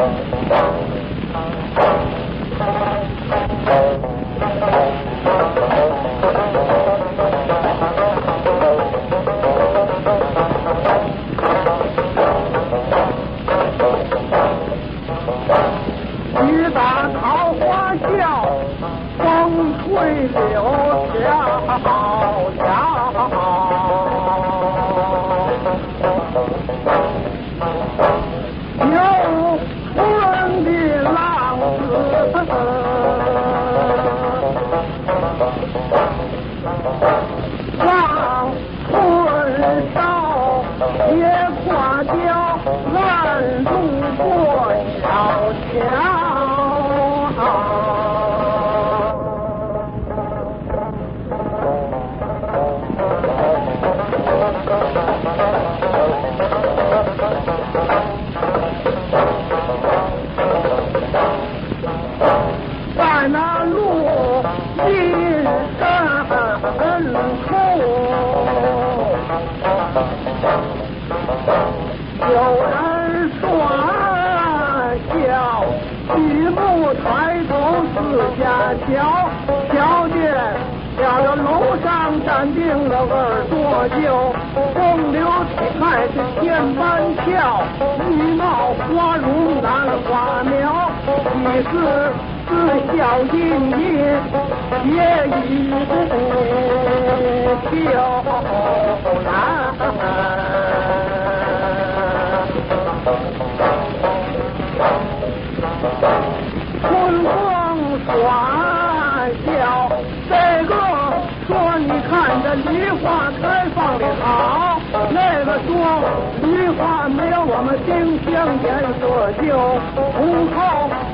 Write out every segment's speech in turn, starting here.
雨打桃花笑，风吹柳。有人说笑，举目抬头四下瞧，瞧见了这楼上站定了二多舅，风流体态是千般俏，玉貌花容难花描，几次自笑盈盈，也已不笑。难。春风耍笑，这个说你看这梨花开放的好，那个说梨花没有我们丁香颜色秀，红后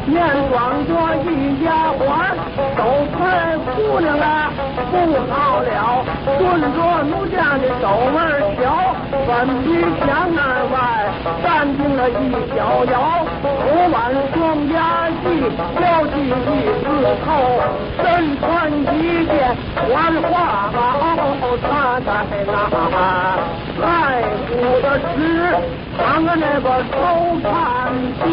面庄着一家欢，走开姑娘来不好了，顺着奴家的手腕瞧，粉皮墙儿外站进了一小窑。压戏，标记一字头，身穿一件莲花袄，他在那太古的池，唱个那个收看戏。